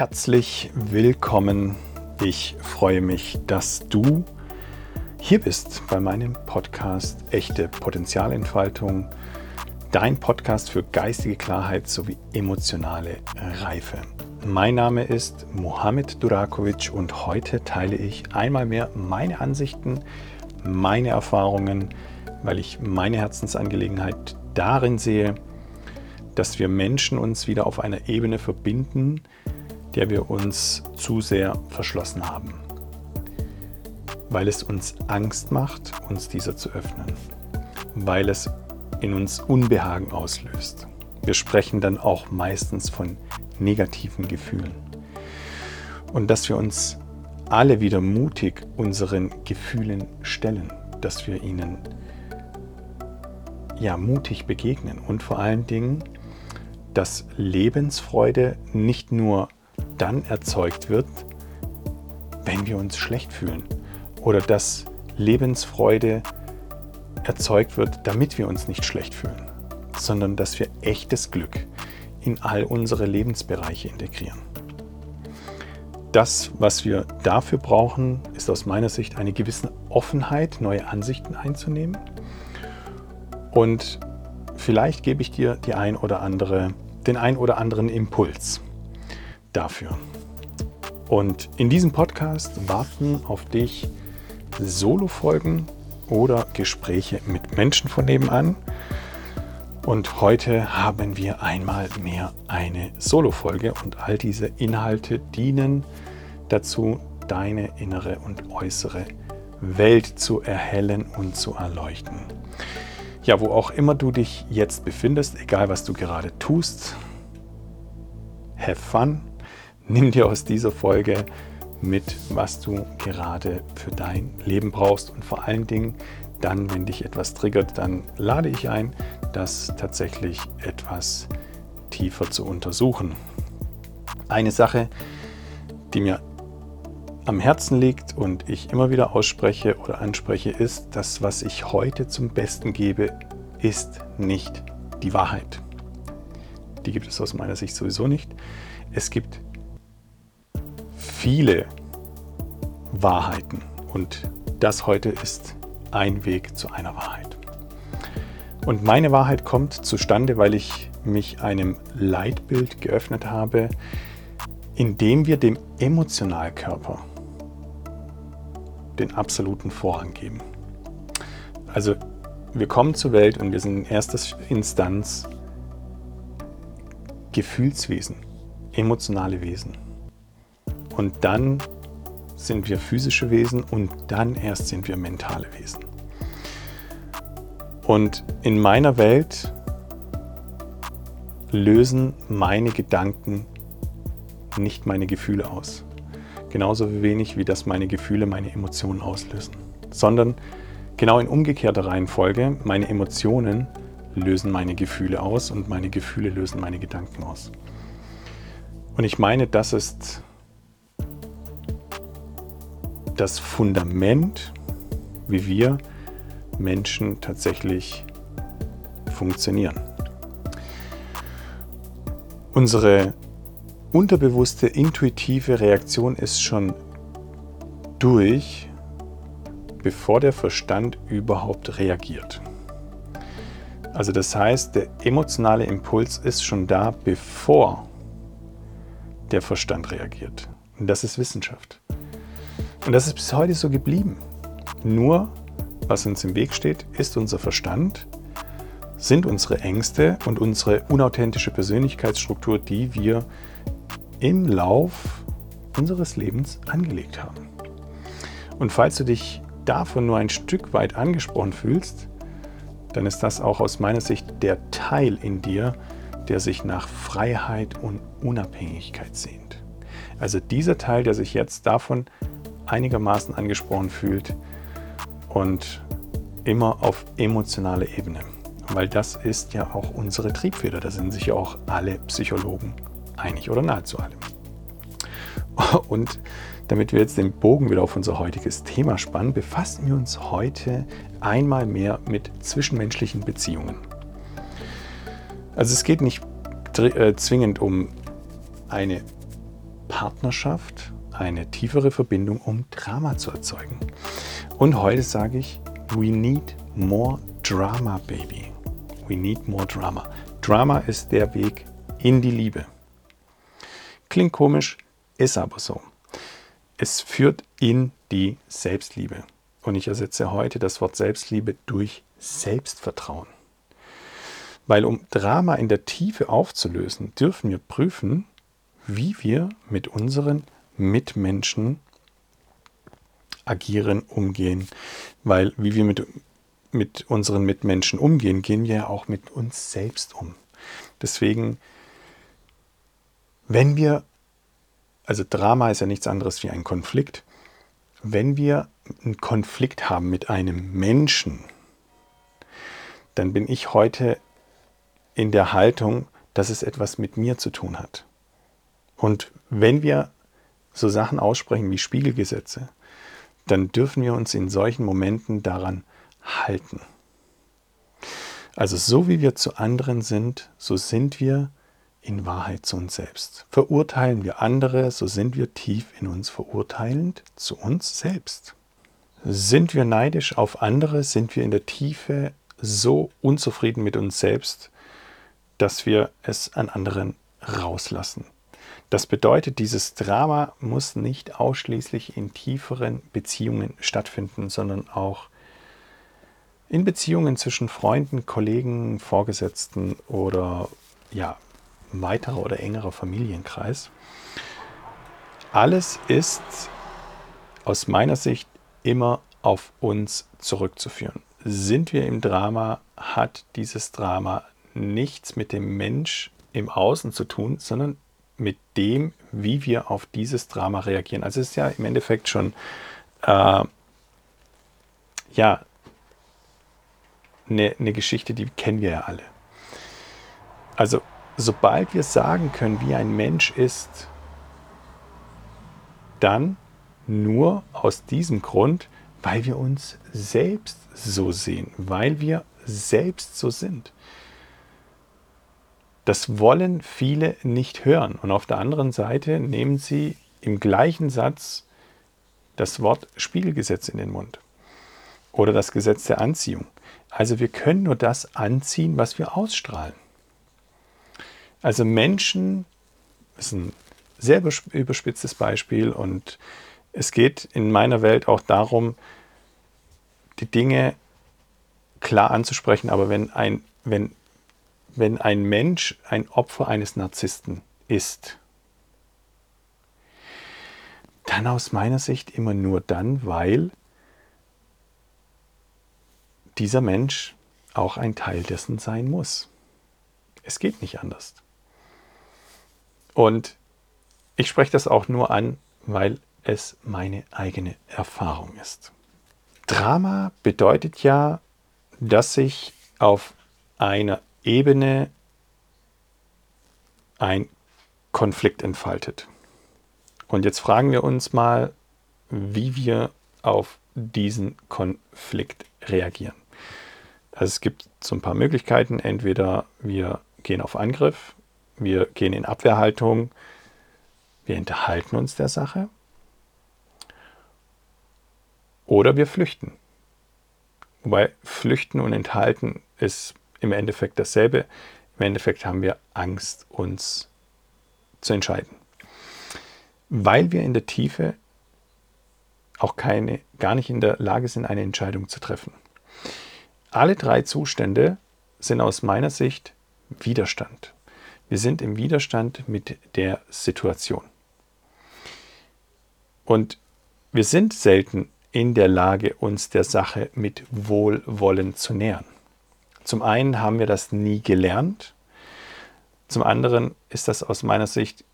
herzlich willkommen. Ich freue mich, dass du hier bist bei meinem Podcast Echte Potenzialentfaltung, dein Podcast für geistige Klarheit sowie emotionale Reife. Mein Name ist Mohamed Durakovic und heute teile ich einmal mehr meine Ansichten, meine Erfahrungen, weil ich meine Herzensangelegenheit darin sehe, dass wir Menschen uns wieder auf einer Ebene verbinden, der wir uns zu sehr verschlossen haben, weil es uns Angst macht, uns dieser zu öffnen, weil es in uns Unbehagen auslöst. Wir sprechen dann auch meistens von negativen Gefühlen. Und dass wir uns alle wieder mutig unseren Gefühlen stellen, dass wir ihnen ja mutig begegnen und vor allen Dingen, dass Lebensfreude nicht nur dann erzeugt wird, wenn wir uns schlecht fühlen. Oder dass Lebensfreude erzeugt wird, damit wir uns nicht schlecht fühlen, sondern dass wir echtes Glück in all unsere Lebensbereiche integrieren. Das, was wir dafür brauchen, ist aus meiner Sicht eine gewisse Offenheit, neue Ansichten einzunehmen. Und vielleicht gebe ich dir die ein oder andere, den ein oder anderen Impuls dafür. Und in diesem Podcast warten auf dich Solo-Folgen oder Gespräche mit Menschen von nebenan. Und heute haben wir einmal mehr eine Solo-Folge und all diese Inhalte dienen dazu, deine innere und äußere Welt zu erhellen und zu erleuchten. Ja, wo auch immer du dich jetzt befindest, egal was du gerade tust, have fun nimm dir aus dieser Folge mit, was du gerade für dein Leben brauchst und vor allen Dingen dann, wenn dich etwas triggert, dann lade ich ein, das tatsächlich etwas tiefer zu untersuchen. Eine Sache, die mir am Herzen liegt und ich immer wieder ausspreche oder anspreche, ist, dass was ich heute zum Besten gebe, ist nicht die Wahrheit. Die gibt es aus meiner Sicht sowieso nicht. Es gibt viele Wahrheiten und das heute ist ein Weg zu einer Wahrheit. Und meine Wahrheit kommt zustande, weil ich mich einem Leitbild geöffnet habe, in dem wir dem Emotionalkörper den absoluten Vorrang geben. Also wir kommen zur Welt und wir sind in erster Instanz Gefühlswesen, emotionale Wesen. Und dann sind wir physische Wesen und dann erst sind wir mentale Wesen. Und in meiner Welt lösen meine Gedanken nicht meine Gefühle aus. Genauso wenig wie das meine Gefühle meine Emotionen auslösen. Sondern genau in umgekehrter Reihenfolge, meine Emotionen lösen meine Gefühle aus und meine Gefühle lösen meine Gedanken aus. Und ich meine, das ist das Fundament, wie wir Menschen tatsächlich funktionieren. Unsere unterbewusste, intuitive Reaktion ist schon durch, bevor der Verstand überhaupt reagiert. Also das heißt, der emotionale Impuls ist schon da, bevor der Verstand reagiert. Und das ist Wissenschaft. Und das ist bis heute so geblieben. Nur, was uns im Weg steht, ist unser Verstand, sind unsere Ängste und unsere unauthentische Persönlichkeitsstruktur, die wir im Lauf unseres Lebens angelegt haben. Und falls du dich davon nur ein Stück weit angesprochen fühlst, dann ist das auch aus meiner Sicht der Teil in dir, der sich nach Freiheit und Unabhängigkeit sehnt. Also dieser Teil, der sich jetzt davon einigermaßen angesprochen fühlt und immer auf emotionaler Ebene. Weil das ist ja auch unsere Triebfeder. Da sind sich ja auch alle Psychologen einig oder nahezu alle. Und damit wir jetzt den Bogen wieder auf unser heutiges Thema spannen, befassen wir uns heute einmal mehr mit zwischenmenschlichen Beziehungen. Also es geht nicht äh, zwingend um eine Partnerschaft eine tiefere Verbindung, um Drama zu erzeugen. Und heute sage ich, we need more drama, baby. We need more drama. Drama ist der Weg in die Liebe. Klingt komisch, ist aber so. Es führt in die Selbstliebe. Und ich ersetze heute das Wort Selbstliebe durch Selbstvertrauen. Weil um Drama in der Tiefe aufzulösen, dürfen wir prüfen, wie wir mit unseren Mitmenschen agieren, umgehen. Weil wie wir mit, mit unseren Mitmenschen umgehen, gehen wir ja auch mit uns selbst um. Deswegen, wenn wir, also Drama ist ja nichts anderes wie ein Konflikt, wenn wir einen Konflikt haben mit einem Menschen, dann bin ich heute in der Haltung, dass es etwas mit mir zu tun hat. Und wenn wir so Sachen aussprechen wie Spiegelgesetze, dann dürfen wir uns in solchen Momenten daran halten. Also so wie wir zu anderen sind, so sind wir in Wahrheit zu uns selbst. Verurteilen wir andere, so sind wir tief in uns verurteilend zu uns selbst. Sind wir neidisch auf andere, sind wir in der Tiefe so unzufrieden mit uns selbst, dass wir es an anderen rauslassen. Das bedeutet, dieses Drama muss nicht ausschließlich in tieferen Beziehungen stattfinden, sondern auch in Beziehungen zwischen Freunden, Kollegen, Vorgesetzten oder ja, weiterer oder engerer Familienkreis. Alles ist aus meiner Sicht immer auf uns zurückzuführen. Sind wir im Drama, hat dieses Drama nichts mit dem Mensch im Außen zu tun, sondern mit dem, wie wir auf dieses Drama reagieren. Also es ist ja im Endeffekt schon äh, ja eine, eine Geschichte, die kennen wir ja alle. Also sobald wir sagen können, wie ein Mensch ist, dann nur aus diesem Grund, weil wir uns selbst so sehen, weil wir selbst so sind. Das wollen viele nicht hören. Und auf der anderen Seite nehmen sie im gleichen Satz das Wort Spiegelgesetz in den Mund oder das Gesetz der Anziehung. Also wir können nur das anziehen, was wir ausstrahlen. Also Menschen, das ist ein sehr überspitztes Beispiel und es geht in meiner Welt auch darum, die Dinge klar anzusprechen, aber wenn ein, wenn, wenn ein Mensch ein Opfer eines Narzissten ist, dann aus meiner Sicht immer nur dann, weil dieser Mensch auch ein Teil dessen sein muss. Es geht nicht anders. Und ich spreche das auch nur an, weil es meine eigene Erfahrung ist. Drama bedeutet ja, dass sich auf einer Ebene ein Konflikt entfaltet. Und jetzt fragen wir uns mal, wie wir auf diesen Konflikt reagieren. Also es gibt so ein paar Möglichkeiten. Entweder wir gehen auf Angriff, wir gehen in Abwehrhaltung, wir enthalten uns der Sache oder wir flüchten. Wobei flüchten und enthalten ist im Endeffekt dasselbe. Im Endeffekt haben wir Angst, uns zu entscheiden. Weil wir in der Tiefe auch keine, gar nicht in der Lage sind, eine Entscheidung zu treffen. Alle drei Zustände sind aus meiner Sicht Widerstand. Wir sind im Widerstand mit der Situation. Und wir sind selten in der Lage, uns der Sache mit Wohlwollen zu nähern. Zum einen haben wir das nie gelernt. Zum anderen ist das aus meiner Sicht,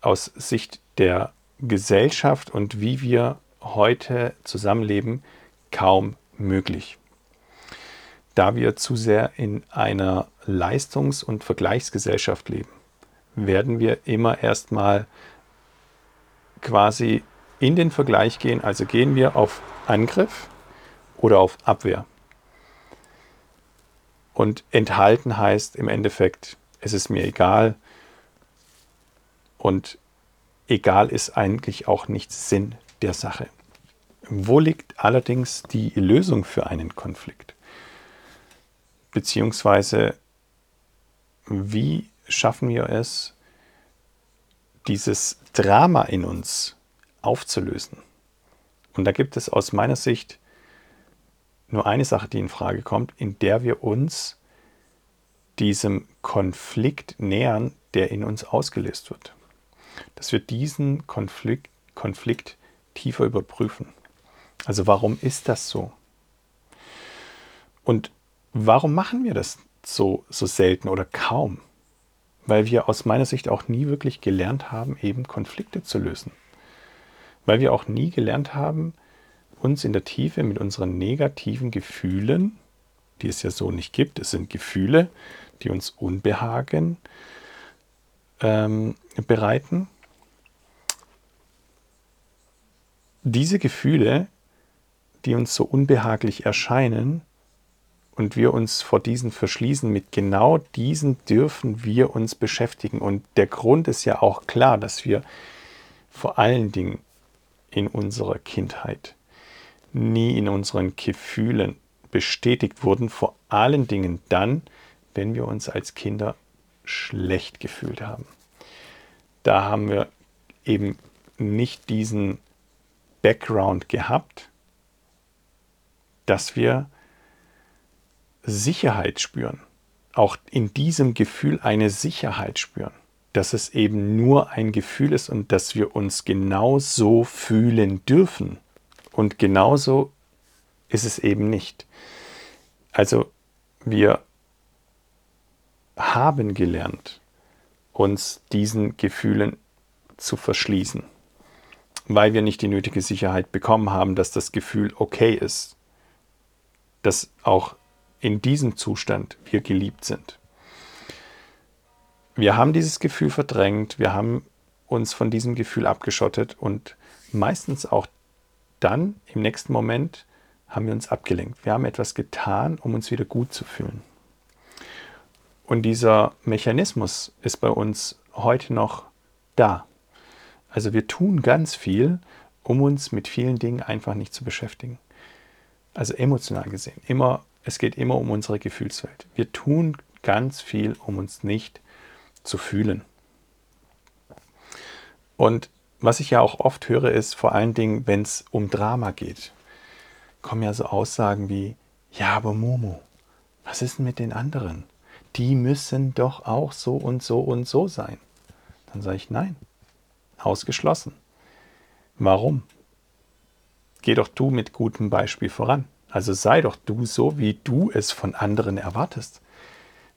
aus Sicht der Gesellschaft und wie wir heute zusammenleben, kaum möglich da wir zu sehr in einer Leistungs- und Vergleichsgesellschaft leben, werden wir immer erstmal quasi in den Vergleich gehen. Also gehen wir auf Angriff oder auf Abwehr. Und enthalten heißt im Endeffekt, es ist mir egal und egal ist eigentlich auch nicht Sinn der Sache. Wo liegt allerdings die Lösung für einen Konflikt? Beziehungsweise, wie schaffen wir es, dieses Drama in uns aufzulösen? Und da gibt es aus meiner Sicht nur eine Sache, die in Frage kommt, in der wir uns diesem Konflikt nähern, der in uns ausgelöst wird. Dass wir diesen Konflikt, Konflikt tiefer überprüfen. Also warum ist das so? Und warum machen wir das so, so selten oder kaum? Weil wir aus meiner Sicht auch nie wirklich gelernt haben, eben Konflikte zu lösen. Weil wir auch nie gelernt haben, uns in der Tiefe mit unseren negativen Gefühlen, die es ja so nicht gibt, es sind Gefühle, die uns Unbehagen ähm, bereiten, diese Gefühle, die uns so unbehaglich erscheinen und wir uns vor diesen verschließen, mit genau diesen dürfen wir uns beschäftigen. Und der Grund ist ja auch klar, dass wir vor allen Dingen in unserer Kindheit nie in unseren Gefühlen bestätigt wurden, vor allen Dingen dann, wenn wir uns als Kinder schlecht gefühlt haben. Da haben wir eben nicht diesen Background gehabt, dass wir Sicherheit spüren, auch in diesem Gefühl eine Sicherheit spüren, dass es eben nur ein Gefühl ist und dass wir uns genauso fühlen dürfen. Und genauso ist es eben nicht. Also wir haben gelernt, uns diesen Gefühlen zu verschließen, weil wir nicht die nötige Sicherheit bekommen haben, dass das Gefühl okay ist, dass auch in diesem Zustand wir geliebt sind. Wir haben dieses Gefühl verdrängt, wir haben uns von diesem Gefühl abgeschottet und meistens auch dann im nächsten Moment haben wir uns abgelenkt. Wir haben etwas getan, um uns wieder gut zu fühlen. Und dieser Mechanismus ist bei uns heute noch da. Also wir tun ganz viel, um uns mit vielen Dingen einfach nicht zu beschäftigen. Also emotional gesehen. Immer, es geht immer um unsere Gefühlswelt. Wir tun ganz viel, um uns nicht zu fühlen. Und was ich ja auch oft höre, ist vor allen Dingen, wenn es um Drama geht, kommen ja so Aussagen wie, ja, aber Momo, was ist denn mit den anderen? die müssen doch auch so und so und so sein. Dann sage ich, nein, ausgeschlossen. Warum? Geh doch du mit gutem Beispiel voran. Also sei doch du so, wie du es von anderen erwartest.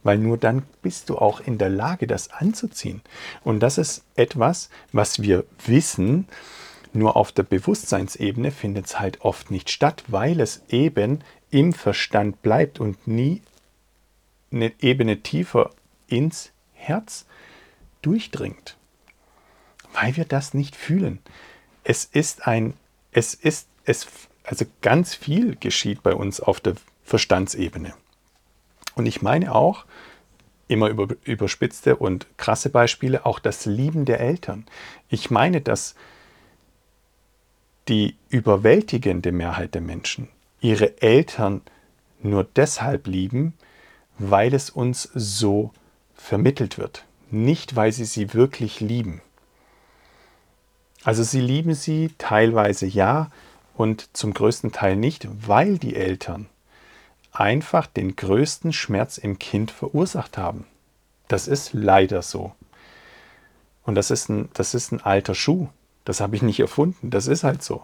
Weil nur dann bist du auch in der Lage, das anzuziehen. Und das ist etwas, was wir wissen, nur auf der Bewusstseinsebene findet es halt oft nicht statt, weil es eben im Verstand bleibt und nie eine Ebene tiefer ins Herz durchdringt, weil wir das nicht fühlen. Es ist ein, es ist, es, also ganz viel geschieht bei uns auf der Verstandsebene. Und ich meine auch, immer über, überspitzte und krasse Beispiele, auch das Lieben der Eltern. Ich meine, dass die überwältigende Mehrheit der Menschen ihre Eltern nur deshalb lieben, weil es uns so vermittelt wird, nicht weil sie sie wirklich lieben. Also sie lieben sie teilweise ja und zum größten Teil nicht, weil die Eltern einfach den größten Schmerz im Kind verursacht haben. Das ist leider so. Und das ist ein, das ist ein alter Schuh. Das habe ich nicht erfunden. Das ist halt so.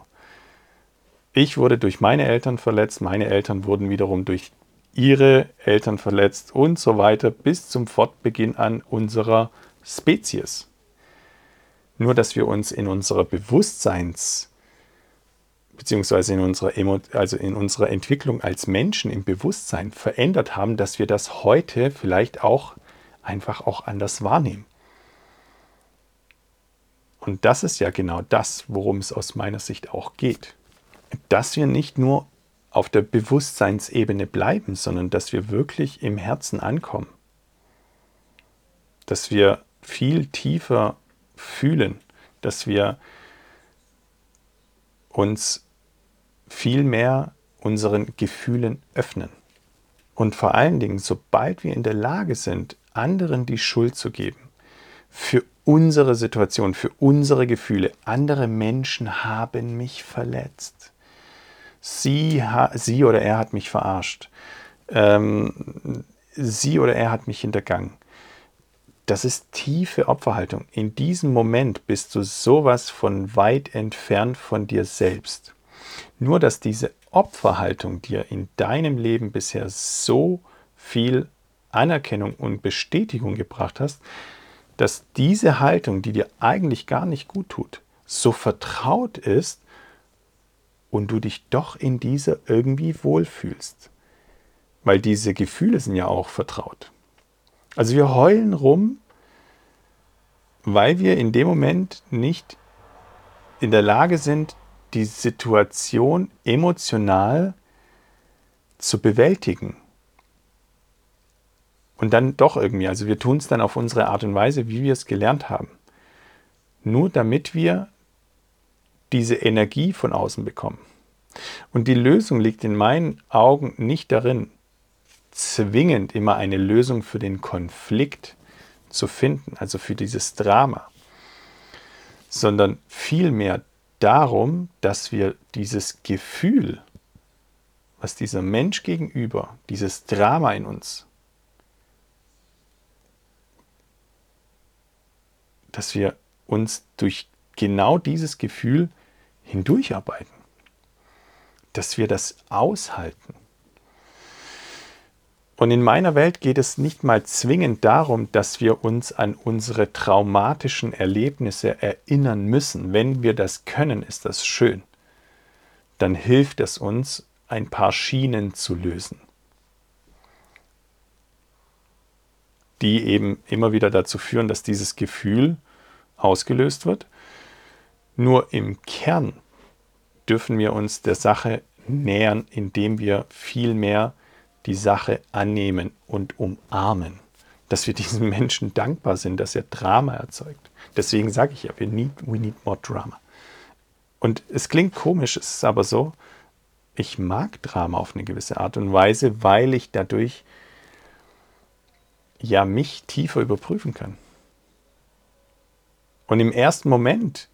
Ich wurde durch meine Eltern verletzt, meine Eltern wurden wiederum durch ihre Eltern verletzt und so weiter bis zum Fortbeginn an unserer Spezies. Nur dass wir uns in unserer Bewusstseins beziehungsweise in unserer, Emo also in unserer Entwicklung als Menschen im Bewusstsein verändert haben, dass wir das heute vielleicht auch einfach auch anders wahrnehmen. Und das ist ja genau das, worum es aus meiner Sicht auch geht. Dass wir nicht nur auf der Bewusstseinsebene bleiben, sondern dass wir wirklich im Herzen ankommen. Dass wir viel tiefer fühlen, dass wir uns viel mehr unseren Gefühlen öffnen. Und vor allen Dingen, sobald wir in der Lage sind, anderen die Schuld zu geben, für unsere Situation, für unsere Gefühle, andere Menschen haben mich verletzt. Sie, sie oder er hat mich verarscht. Ähm, sie oder er hat mich hintergangen. Das ist tiefe Opferhaltung. In diesem Moment bist du sowas von weit entfernt von dir selbst. Nur dass diese Opferhaltung dir in deinem Leben bisher so viel Anerkennung und Bestätigung gebracht hast, dass diese Haltung, die dir eigentlich gar nicht gut tut, so vertraut ist und du dich doch in dieser irgendwie wohlfühlst. Weil diese Gefühle sind ja auch vertraut. Also wir heulen rum, weil wir in dem Moment nicht in der Lage sind, die Situation emotional zu bewältigen. Und dann doch irgendwie, also wir tun es dann auf unsere Art und Weise, wie wir es gelernt haben. Nur damit wir diese Energie von außen bekommen. Und die Lösung liegt in meinen Augen nicht darin, zwingend immer eine Lösung für den Konflikt zu finden, also für dieses Drama, sondern vielmehr darum, dass wir dieses Gefühl, was dieser Mensch gegenüber, dieses Drama in uns, dass wir uns durch genau dieses Gefühl hindurcharbeiten, dass wir das aushalten. Und in meiner Welt geht es nicht mal zwingend darum, dass wir uns an unsere traumatischen Erlebnisse erinnern müssen. Wenn wir das können, ist das schön. Dann hilft es uns, ein paar Schienen zu lösen, die eben immer wieder dazu führen, dass dieses Gefühl ausgelöst wird. Nur im Kern dürfen wir uns der Sache nähern, indem wir viel mehr die Sache annehmen und umarmen. Dass wir diesem Menschen dankbar sind, dass er Drama erzeugt. Deswegen sage ich ja, we need, we need more drama. Und es klingt komisch, es ist aber so, ich mag Drama auf eine gewisse Art und Weise, weil ich dadurch ja mich tiefer überprüfen kann. Und im ersten Moment,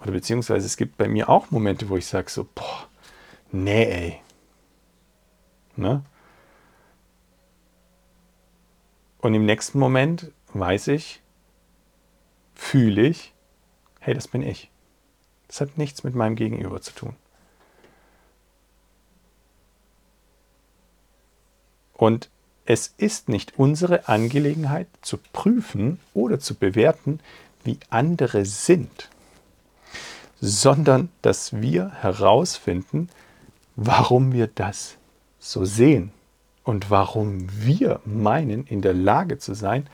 oder beziehungsweise es gibt bei mir auch Momente, wo ich sage so, boah, nee, ey. Ne? Und im nächsten Moment weiß ich, fühle ich, hey, das bin ich. Das hat nichts mit meinem Gegenüber zu tun. Und es ist nicht unsere Angelegenheit zu prüfen oder zu bewerten, wie andere sind, sondern dass wir herausfinden, warum wir das so sehen und warum wir meinen, in der Lage zu sein,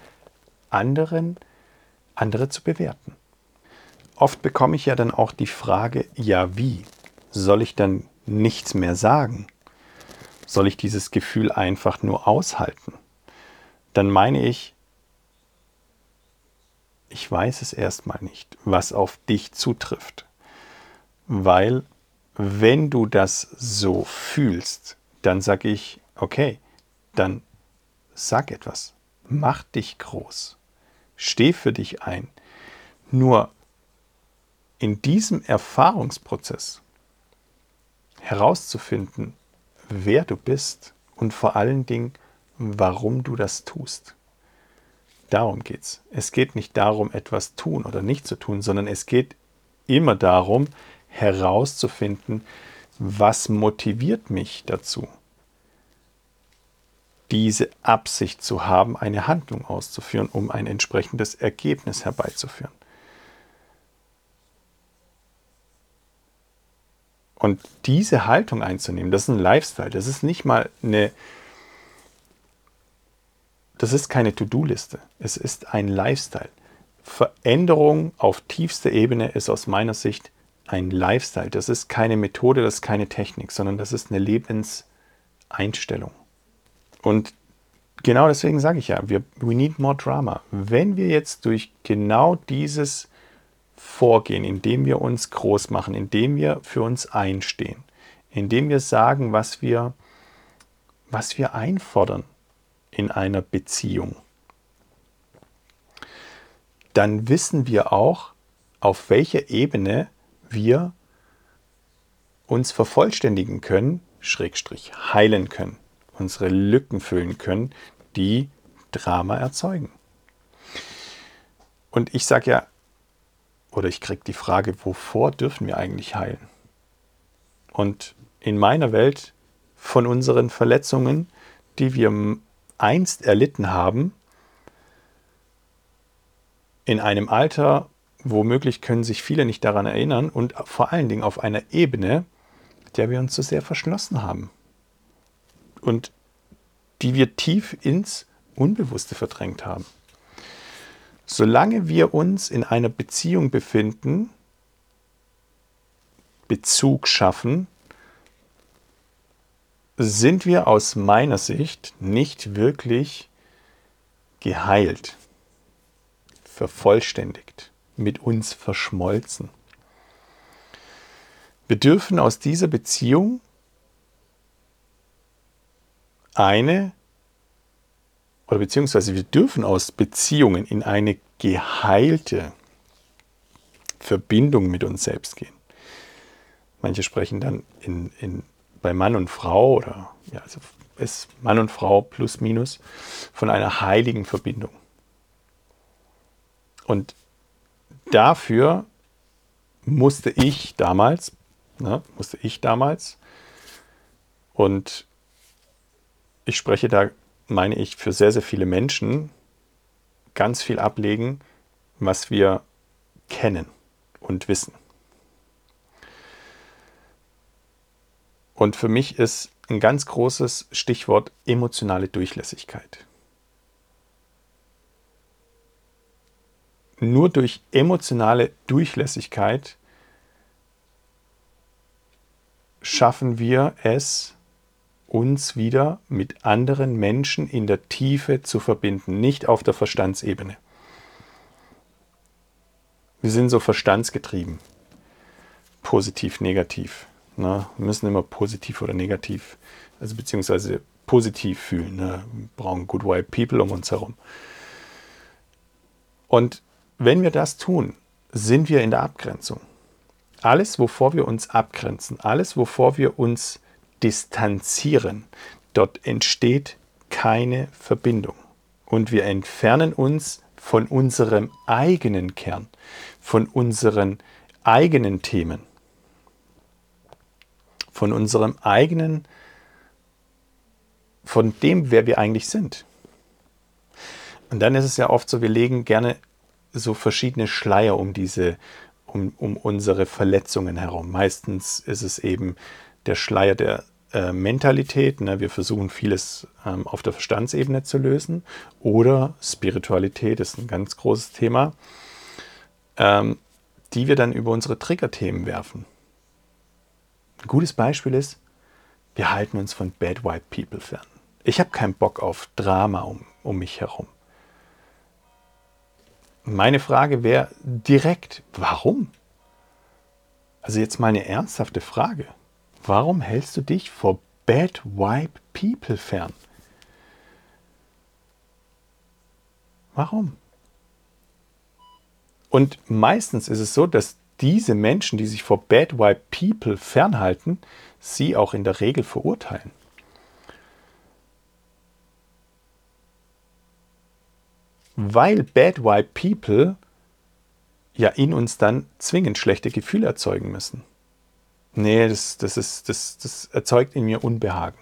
anderen, andere zu bewerten. Oft bekomme ich ja dann auch die Frage, ja wie? Soll ich dann nichts mehr sagen? Soll ich dieses Gefühl einfach nur aushalten? Dann meine ich, ich weiß es erstmal nicht, was auf dich zutrifft. Weil wenn du das so fühlst, dann sage ich, okay, dann sag etwas, mach dich groß, steh für dich ein. Nur in diesem Erfahrungsprozess herauszufinden, wer du bist und vor allen Dingen, warum du das tust. Darum geht es. Es geht nicht darum, etwas tun oder nicht zu tun, sondern es geht immer darum, herauszufinden, was motiviert mich dazu diese Absicht zu haben, eine Handlung auszuführen, um ein entsprechendes Ergebnis herbeizuführen. Und diese Haltung einzunehmen, das ist ein Lifestyle, das ist nicht mal eine, das ist keine To-Do-Liste, es ist ein Lifestyle. Veränderung auf tiefster Ebene ist aus meiner Sicht ein Lifestyle. Das ist keine Methode, das ist keine Technik, sondern das ist eine Lebenseinstellung. Und genau deswegen sage ich ja, wir, we need more drama. Wenn wir jetzt durch genau dieses vorgehen, indem wir uns groß machen, indem wir für uns einstehen, indem wir sagen, was wir, was wir einfordern in einer Beziehung, dann wissen wir auch, auf welcher Ebene wir uns vervollständigen können, Schrägstrich heilen können, unsere Lücken füllen können, die Drama erzeugen. Und ich sage ja, oder ich kriege die Frage, wovor dürfen wir eigentlich heilen? Und in meiner Welt von unseren Verletzungen, die wir einst erlitten haben, in einem Alter, womöglich können sich viele nicht daran erinnern und vor allen Dingen auf einer Ebene, der wir uns so sehr verschlossen haben und die wir tief ins Unbewusste verdrängt haben. Solange wir uns in einer Beziehung befinden, Bezug schaffen, sind wir aus meiner Sicht nicht wirklich geheilt, vervollständigt, mit uns verschmolzen. Wir dürfen aus dieser Beziehung eine oder beziehungsweise wir dürfen aus Beziehungen in eine geheilte Verbindung mit uns selbst gehen. Manche sprechen dann in, in, bei Mann und Frau oder ja, also ist Mann und Frau plus minus von einer heiligen Verbindung. Und dafür musste ich damals Ne? Musste ich damals. Und ich spreche da, meine ich, für sehr, sehr viele Menschen ganz viel ablegen, was wir kennen und wissen. Und für mich ist ein ganz großes Stichwort emotionale Durchlässigkeit. Nur durch emotionale Durchlässigkeit schaffen wir es, uns wieder mit anderen Menschen in der Tiefe zu verbinden, nicht auf der Verstandsebene. Wir sind so verstandsgetrieben, positiv, negativ. Ne? Wir müssen immer positiv oder negativ, also beziehungsweise positiv fühlen. Ne? Wir brauchen good vibe people um uns herum. Und wenn wir das tun, sind wir in der Abgrenzung alles, wovor wir uns abgrenzen, alles, wovor wir uns distanzieren, dort entsteht keine Verbindung. Und wir entfernen uns von unserem eigenen Kern, von unseren eigenen Themen, von unserem eigenen, von dem, wer wir eigentlich sind. Und dann ist es ja oft so, wir legen gerne so verschiedene Schleier um diese, um, um unsere Verletzungen herum. Meistens ist es eben der Schleier der äh, Mentalität. Ne? Wir versuchen vieles ähm, auf der Verstandsebene zu lösen. Oder Spiritualität ist ein ganz großes Thema, ähm, die wir dann über unsere Triggerthemen werfen. Ein gutes Beispiel ist, wir halten uns von Bad White People fern. Ich habe keinen Bock auf Drama um, um mich herum. Meine Frage wäre direkt, warum? Also jetzt mal eine ernsthafte Frage. Warum hältst du dich vor Bad Wipe People fern? Warum? Und meistens ist es so, dass diese Menschen, die sich vor Bad Wipe People fernhalten, sie auch in der Regel verurteilen. weil Bad White People ja in uns dann zwingend schlechte Gefühle erzeugen müssen. Nee, das, das, ist, das, das erzeugt in mir Unbehagen.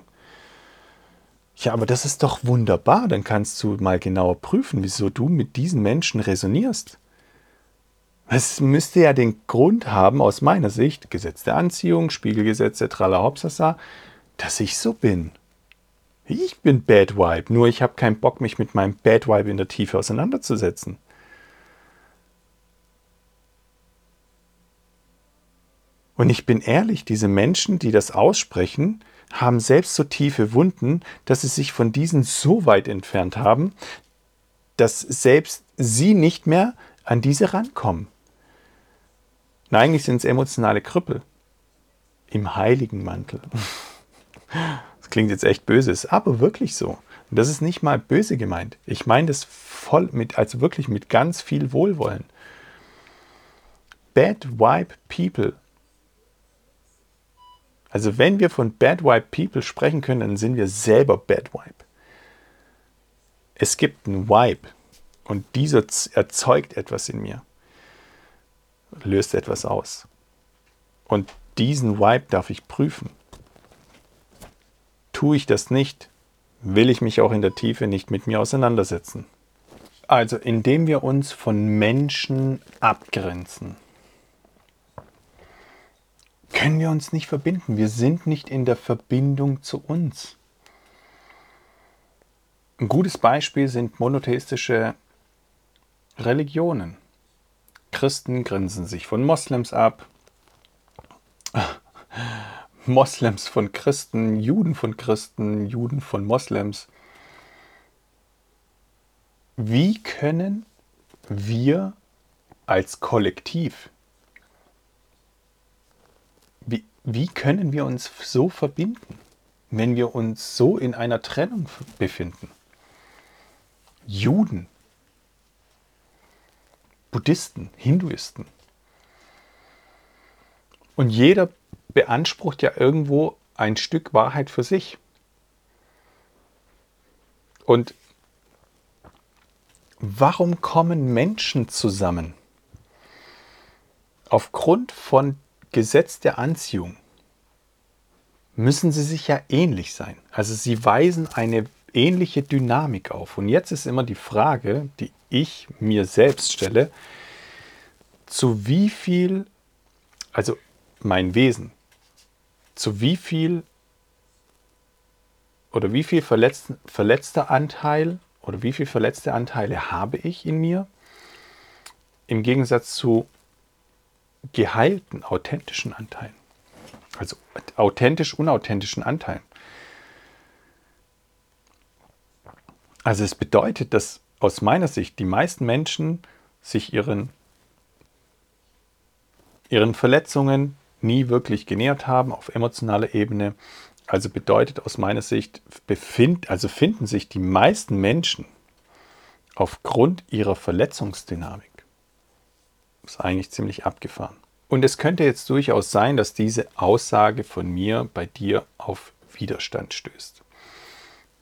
Ja, aber das ist doch wunderbar. Dann kannst du mal genauer prüfen, wieso du mit diesen Menschen resonierst. Es müsste ja den Grund haben, aus meiner Sicht, Gesetz der Anziehung, Spiegelgesetze, Tralala dass ich so bin. Ich bin Bad Vibe, nur ich habe keinen Bock, mich mit meinem Bad Vibe in der Tiefe auseinanderzusetzen. Und ich bin ehrlich, diese Menschen, die das aussprechen, haben selbst so tiefe Wunden, dass sie sich von diesen so weit entfernt haben, dass selbst sie nicht mehr an diese rankommen. Und eigentlich sind es emotionale Krüppel im heiligen Mantel. Das klingt jetzt echt böse, ist aber wirklich so. Und das ist nicht mal böse gemeint. Ich meine das voll mit, also wirklich mit ganz viel Wohlwollen. Bad Vibe People. Also wenn wir von Bad Vibe People sprechen können, dann sind wir selber Bad Vibe. Es gibt einen Vibe und dieser erzeugt etwas in mir, löst etwas aus. Und diesen Vibe darf ich prüfen. Tue ich das nicht, will ich mich auch in der Tiefe nicht mit mir auseinandersetzen. Also indem wir uns von Menschen abgrenzen, können wir uns nicht verbinden. Wir sind nicht in der Verbindung zu uns. Ein gutes Beispiel sind monotheistische Religionen. Christen grenzen sich von Moslems ab, Moslems von Christen, Juden von Christen, Juden von Moslems. Wie können wir als Kollektiv, wie, können wir uns so verbinden, wenn wir uns so in einer Trennung befinden? Juden, Buddhisten, Hinduisten. Und jeder beansprucht ja irgendwo ein Stück Wahrheit für sich. Und warum kommen Menschen zusammen? Aufgrund von Gesetz der Anziehung müssen sie sich ja ähnlich sein. Also sie weisen eine ähnliche Dynamik auf. Und jetzt ist immer die Frage, die ich mir selbst stelle, zu wie viel, also mein Wesen, zu wie viel oder wie viel verletzt, verletzter Anteil oder wie viel verletzte Anteile habe ich in mir im Gegensatz zu geheilten, authentischen Anteilen. Also authentisch, unauthentischen Anteilen. Also es bedeutet, dass aus meiner Sicht die meisten Menschen sich ihren, ihren Verletzungen nie wirklich genähert haben auf emotionaler Ebene. Also bedeutet aus meiner Sicht, befind, also finden sich die meisten Menschen aufgrund ihrer Verletzungsdynamik. Ist eigentlich ziemlich abgefahren. Und es könnte jetzt durchaus sein, dass diese Aussage von mir bei dir auf Widerstand stößt.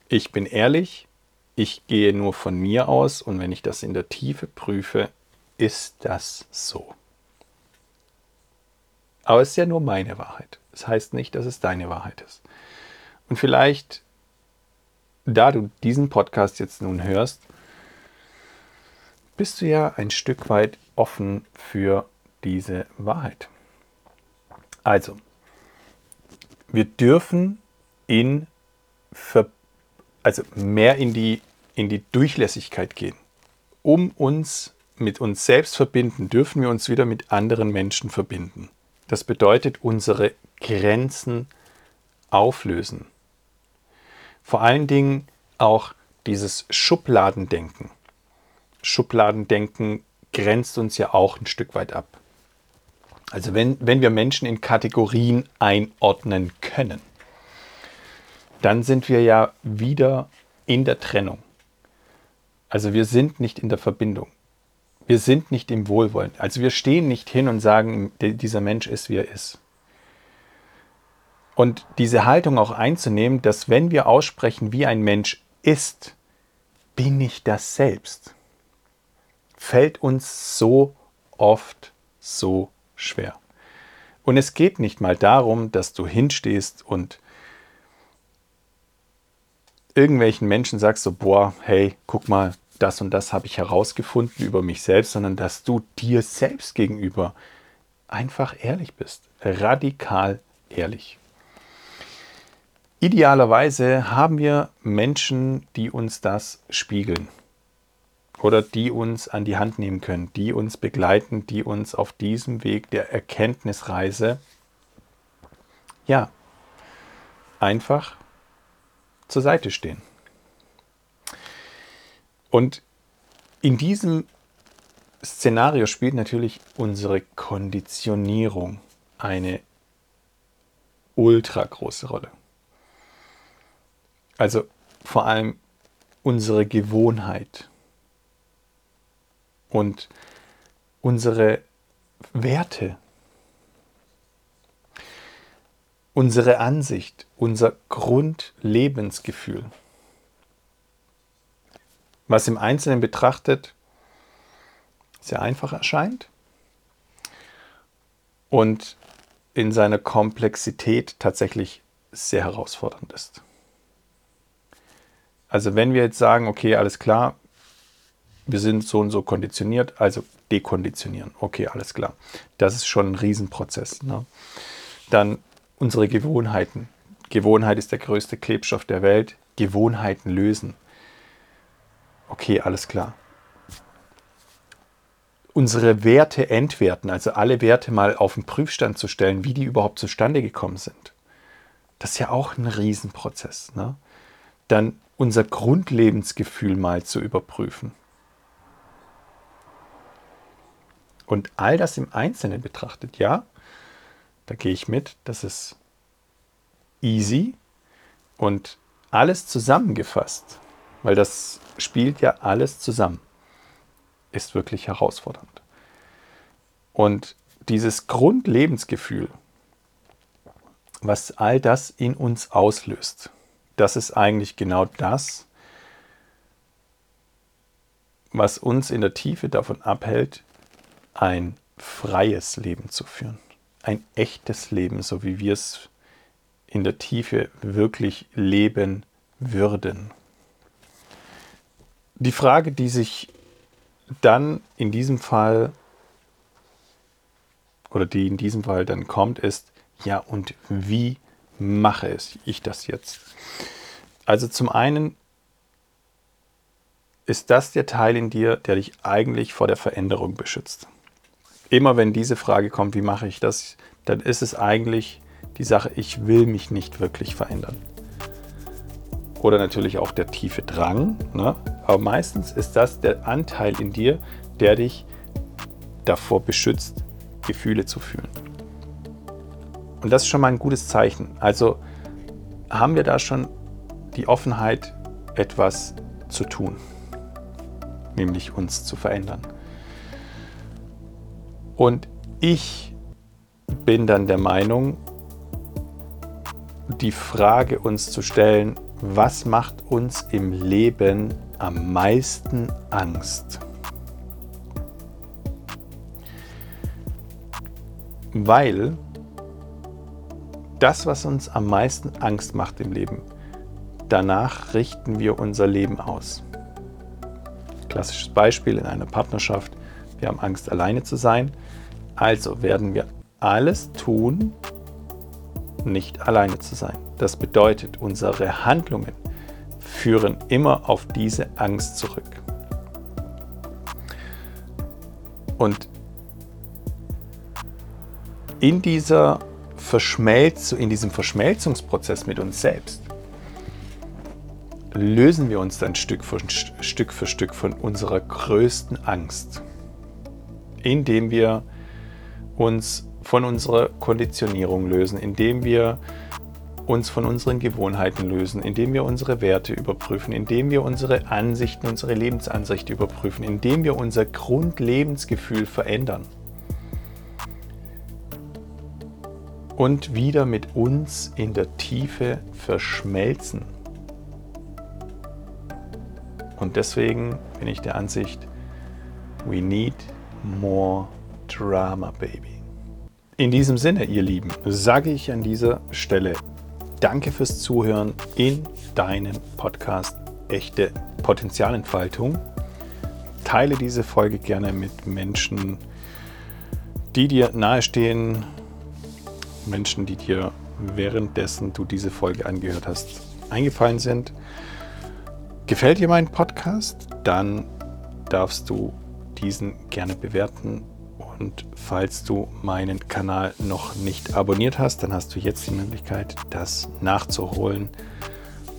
Ich bin ehrlich, ich gehe nur von mir aus und wenn ich das in der Tiefe prüfe, ist das so. Aber es ist ja nur meine Wahrheit. Das heißt nicht, dass es deine Wahrheit ist. Und vielleicht, da du diesen Podcast jetzt nun hörst, bist du ja ein Stück weit offen für diese Wahrheit. Also, wir dürfen in Verbindung also mehr in die, in die Durchlässigkeit gehen. Um uns mit uns selbst verbinden, dürfen wir uns wieder mit anderen Menschen verbinden. Das bedeutet unsere Grenzen auflösen. Vor allen Dingen auch dieses Schubladendenken. Schubladendenken grenzt uns ja auch ein Stück weit ab. Also wenn, wenn wir Menschen in Kategorien einordnen können, dann sind wir ja wieder in der Trennung. Also wir sind nicht in der Verbindung. Wir sind nicht im Wohlwollen. Also wir stehen nicht hin und sagen, dieser Mensch ist, wie er ist. Und diese Haltung auch einzunehmen, dass wenn wir aussprechen, wie ein Mensch ist, bin ich das selbst, fällt uns so oft so schwer. Und es geht nicht mal darum, dass du hinstehst und irgendwelchen Menschen sagst so, boah, hey, guck mal, das und das habe ich herausgefunden über mich selbst, sondern dass du dir selbst gegenüber einfach ehrlich bist. Radikal ehrlich. Idealerweise haben wir Menschen, die uns das spiegeln oder die uns an die Hand nehmen können, die uns begleiten, die uns auf diesem Weg der Erkenntnisreise ja einfach zur Seite stehen. Und in diesem Szenario spielt natürlich unsere Konditionierung eine ultra große Rolle. Also vor allem unsere Gewohnheit und unsere Werte, unsere Ansicht, unser Grundlebensgefühl. Was im Einzelnen betrachtet sehr einfach erscheint und in seiner Komplexität tatsächlich sehr herausfordernd ist. Also wenn wir jetzt sagen, okay, alles klar, wir sind so und so konditioniert, also dekonditionieren. Okay, alles klar. Das ist schon ein Riesenprozess. Ne? Dann unsere Gewohnheiten. Gewohnheit ist der größte Klebstoff der Welt. Gewohnheiten lösen. Okay, alles klar. Unsere Werte entwerten, also alle Werte mal auf den Prüfstand zu stellen, wie die überhaupt zustande gekommen sind. Das ist ja auch ein Riesenprozess. Ne? Dann unser Grundlebensgefühl mal zu überprüfen. Und all das im Einzelnen betrachtet, ja, da gehe ich mit, das ist easy und alles zusammengefasst, weil das spielt ja alles zusammen, ist wirklich herausfordernd. Und dieses Grundlebensgefühl, was all das in uns auslöst, das ist eigentlich genau das, was uns in der Tiefe davon abhält, ein freies Leben zu führen. Ein echtes Leben, so wie wir es in der Tiefe wirklich leben würden. Die Frage, die sich dann in diesem Fall oder die in diesem Fall dann kommt, ist, ja, und wie mache ich das jetzt? Also zum einen ist das der Teil in dir, der dich eigentlich vor der Veränderung beschützt. Immer wenn diese Frage kommt, wie mache ich das, dann ist es eigentlich die Sache, ich will mich nicht wirklich verändern. Oder natürlich auch der tiefe Drang. Ne? Aber meistens ist das der Anteil in dir, der dich davor beschützt, Gefühle zu fühlen. Und das ist schon mal ein gutes Zeichen. Also haben wir da schon die Offenheit, etwas zu tun, nämlich uns zu verändern. Und ich bin dann der Meinung, die Frage uns zu stellen, was macht uns im Leben am meisten Angst? Weil das, was uns am meisten Angst macht im Leben, danach richten wir unser Leben aus. Klassisches Beispiel in einer Partnerschaft. Wir haben Angst, alleine zu sein. Also werden wir alles tun, nicht alleine zu sein. Das bedeutet, unsere Handlungen führen immer auf diese Angst zurück. Und in dieser Verschmelz in diesem Verschmelzungsprozess mit uns selbst lösen wir uns dann Stück für Stück, für Stück von unserer größten Angst, indem wir uns von unserer Konditionierung lösen, indem wir uns von unseren Gewohnheiten lösen, indem wir unsere Werte überprüfen, indem wir unsere Ansichten, unsere Lebensansicht überprüfen, indem wir unser Grundlebensgefühl verändern. und wieder mit uns in der Tiefe verschmelzen. Und deswegen bin ich der Ansicht, we need more drama, baby. In diesem Sinne, ihr Lieben, sage ich an dieser Stelle Danke fürs Zuhören in deinem Podcast Echte Potenzialentfaltung. Teile diese Folge gerne mit Menschen, die dir nahestehen, Menschen, die dir währenddessen du diese Folge angehört hast, eingefallen sind. Gefällt dir mein Podcast? Dann darfst du diesen gerne bewerten. Und falls du meinen Kanal noch nicht abonniert hast, dann hast du jetzt die Möglichkeit, das nachzuholen.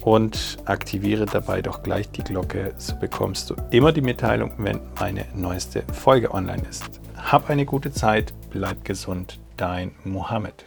und aktiviere dabei doch gleich die Glocke, so bekommst du immer die Mitteilung, wenn meine neueste Folge online ist. Hab eine gute Zeit, bleib gesund, dein Mohammed.